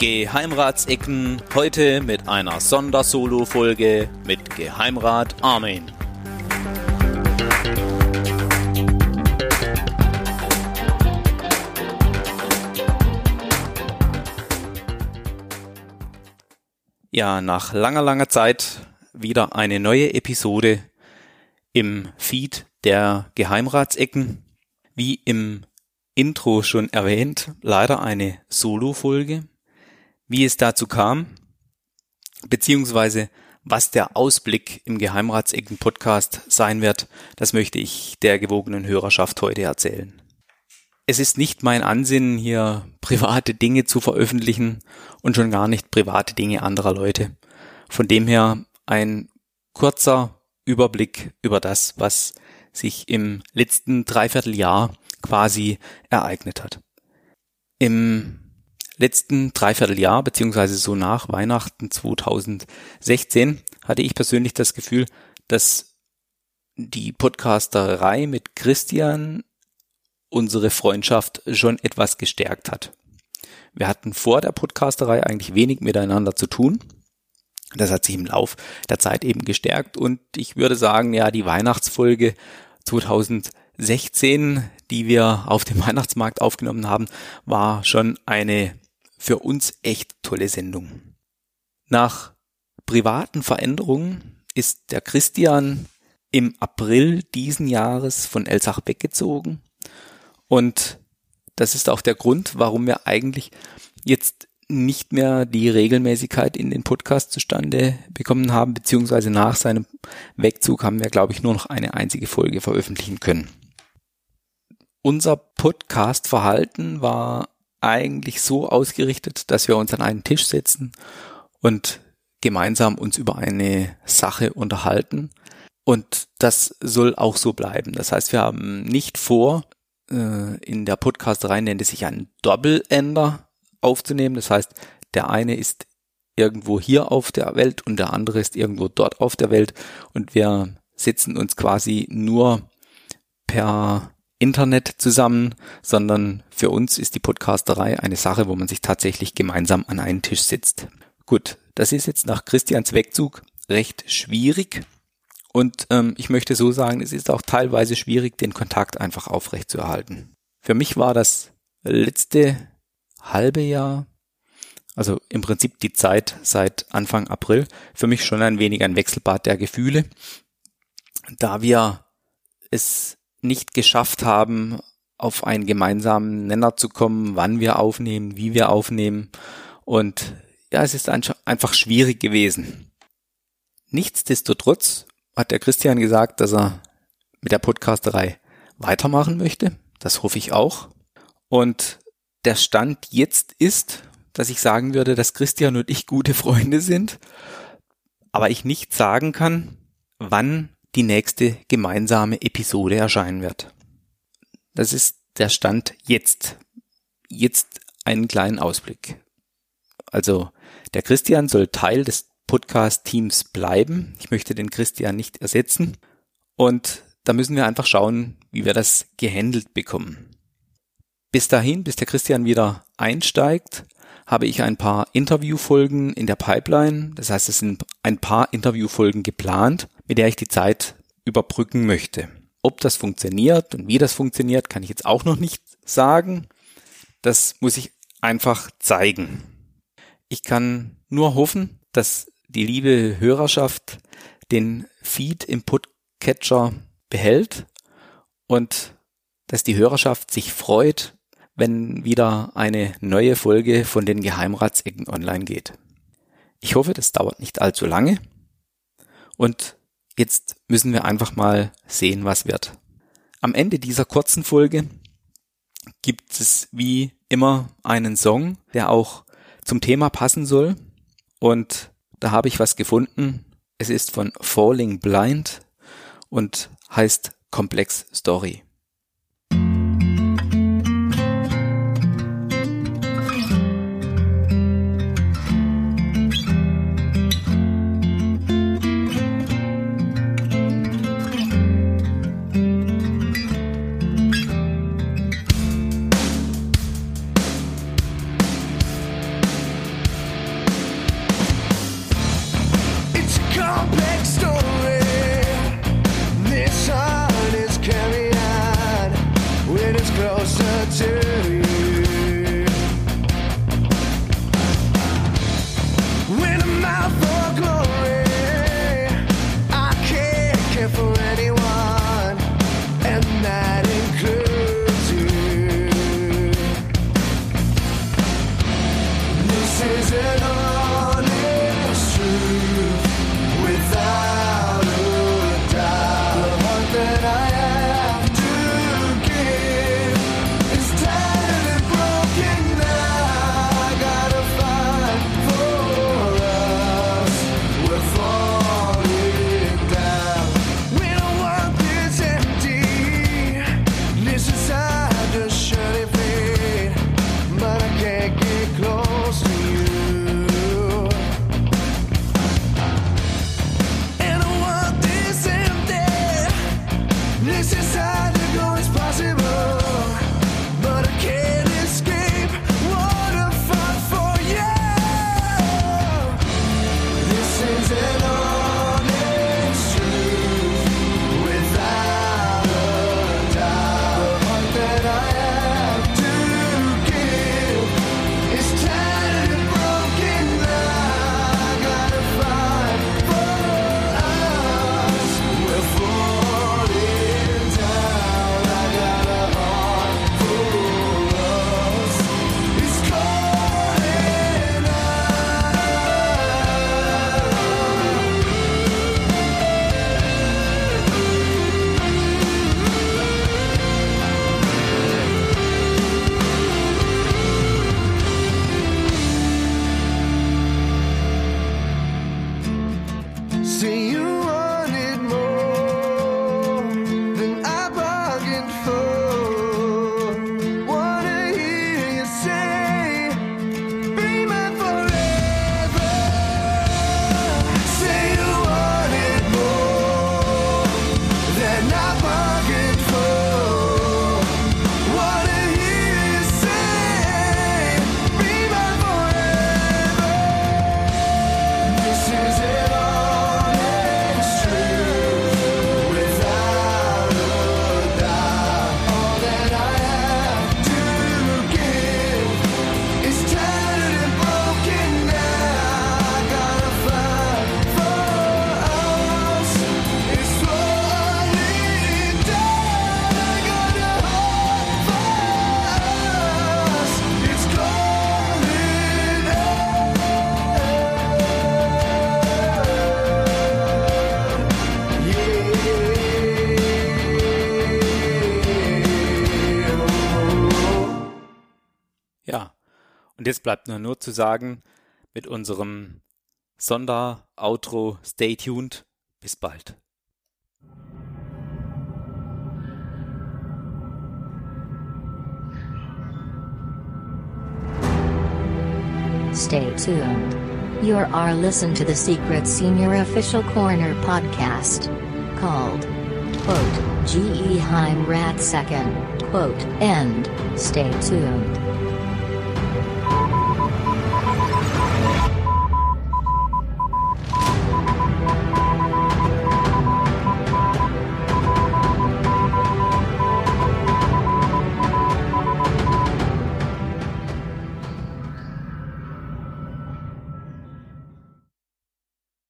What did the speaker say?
Geheimratsecken heute mit einer Sondersolo-Folge mit Geheimrat Armin. Ja, nach langer, langer Zeit wieder eine neue Episode im Feed der Geheimratsecken. Wie im Intro schon erwähnt, leider eine Solo-Folge. Wie es dazu kam, beziehungsweise was der Ausblick im Geheimratsecken-Podcast sein wird, das möchte ich der gewogenen Hörerschaft heute erzählen. Es ist nicht mein Ansinnen, hier private Dinge zu veröffentlichen und schon gar nicht private Dinge anderer Leute. Von dem her ein kurzer Überblick über das, was sich im letzten Dreivierteljahr quasi ereignet hat. Im letzten Dreivierteljahr, beziehungsweise so nach Weihnachten 2016, hatte ich persönlich das Gefühl, dass die Podcasterei mit Christian unsere Freundschaft schon etwas gestärkt hat. Wir hatten vor der Podcasterei eigentlich wenig miteinander zu tun. Das hat sich im Lauf der Zeit eben gestärkt und ich würde sagen, ja, die Weihnachtsfolge 2016, die wir auf dem Weihnachtsmarkt aufgenommen haben, war schon eine für uns echt tolle Sendung. Nach privaten Veränderungen ist der Christian im April diesen Jahres von Elsach weggezogen und das ist auch der Grund, warum wir eigentlich jetzt nicht mehr die Regelmäßigkeit in den Podcast zustande bekommen haben, beziehungsweise nach seinem Wegzug haben wir, glaube ich, nur noch eine einzige Folge veröffentlichen können. Unser Podcast-Verhalten war eigentlich so ausgerichtet, dass wir uns an einen Tisch setzen und gemeinsam uns über eine Sache unterhalten. Und das soll auch so bleiben. Das heißt, wir haben nicht vor, äh, in der Podcast-Reihe nennt es sich ein Doppelender aufzunehmen. Das heißt, der eine ist irgendwo hier auf der Welt und der andere ist irgendwo dort auf der Welt und wir setzen uns quasi nur per Internet zusammen, sondern für uns ist die Podcasterei eine Sache, wo man sich tatsächlich gemeinsam an einen Tisch sitzt. Gut, das ist jetzt nach Christians Wegzug recht schwierig und ähm, ich möchte so sagen, es ist auch teilweise schwierig, den Kontakt einfach aufrechtzuerhalten. Für mich war das letzte halbe Jahr, also im Prinzip die Zeit seit Anfang April, für mich schon ein wenig ein Wechselbad der Gefühle, da wir es nicht geschafft haben, auf einen gemeinsamen Nenner zu kommen, wann wir aufnehmen, wie wir aufnehmen. Und ja, es ist einfach schwierig gewesen. Nichtsdestotrotz hat der Christian gesagt, dass er mit der Podcasterei weitermachen möchte. Das hoffe ich auch. Und der Stand jetzt ist, dass ich sagen würde, dass Christian und ich gute Freunde sind, aber ich nicht sagen kann, wann die nächste gemeinsame Episode erscheinen wird. Das ist der Stand jetzt. Jetzt einen kleinen Ausblick. Also der Christian soll Teil des Podcast-Teams bleiben. Ich möchte den Christian nicht ersetzen. Und da müssen wir einfach schauen, wie wir das gehandelt bekommen. Bis dahin, bis der Christian wieder einsteigt, habe ich ein paar Interviewfolgen in der Pipeline. Das heißt, es sind ein paar Interviewfolgen geplant, mit der ich die Zeit überbrücken möchte. Ob das funktioniert und wie das funktioniert, kann ich jetzt auch noch nicht sagen. Das muss ich einfach zeigen. Ich kann nur hoffen, dass die liebe Hörerschaft den Feed im Podcatcher behält und dass die Hörerschaft sich freut, wenn wieder eine neue Folge von den Geheimratsecken online geht. Ich hoffe, das dauert nicht allzu lange. Und jetzt müssen wir einfach mal sehen, was wird. Am Ende dieser kurzen Folge gibt es wie immer einen Song, der auch zum Thema passen soll. Und da habe ich was gefunden. Es ist von Falling Blind und heißt Complex Story. know it's possible, but I can't. see Ja, und jetzt bleibt nur nur zu sagen, mit unserem Sonder-Outro Stay tuned. Bis bald. Stay tuned. You are listen to the Secret Senior Official Corner podcast called quote G. E. Heim Rat Second quote end. Stay tuned.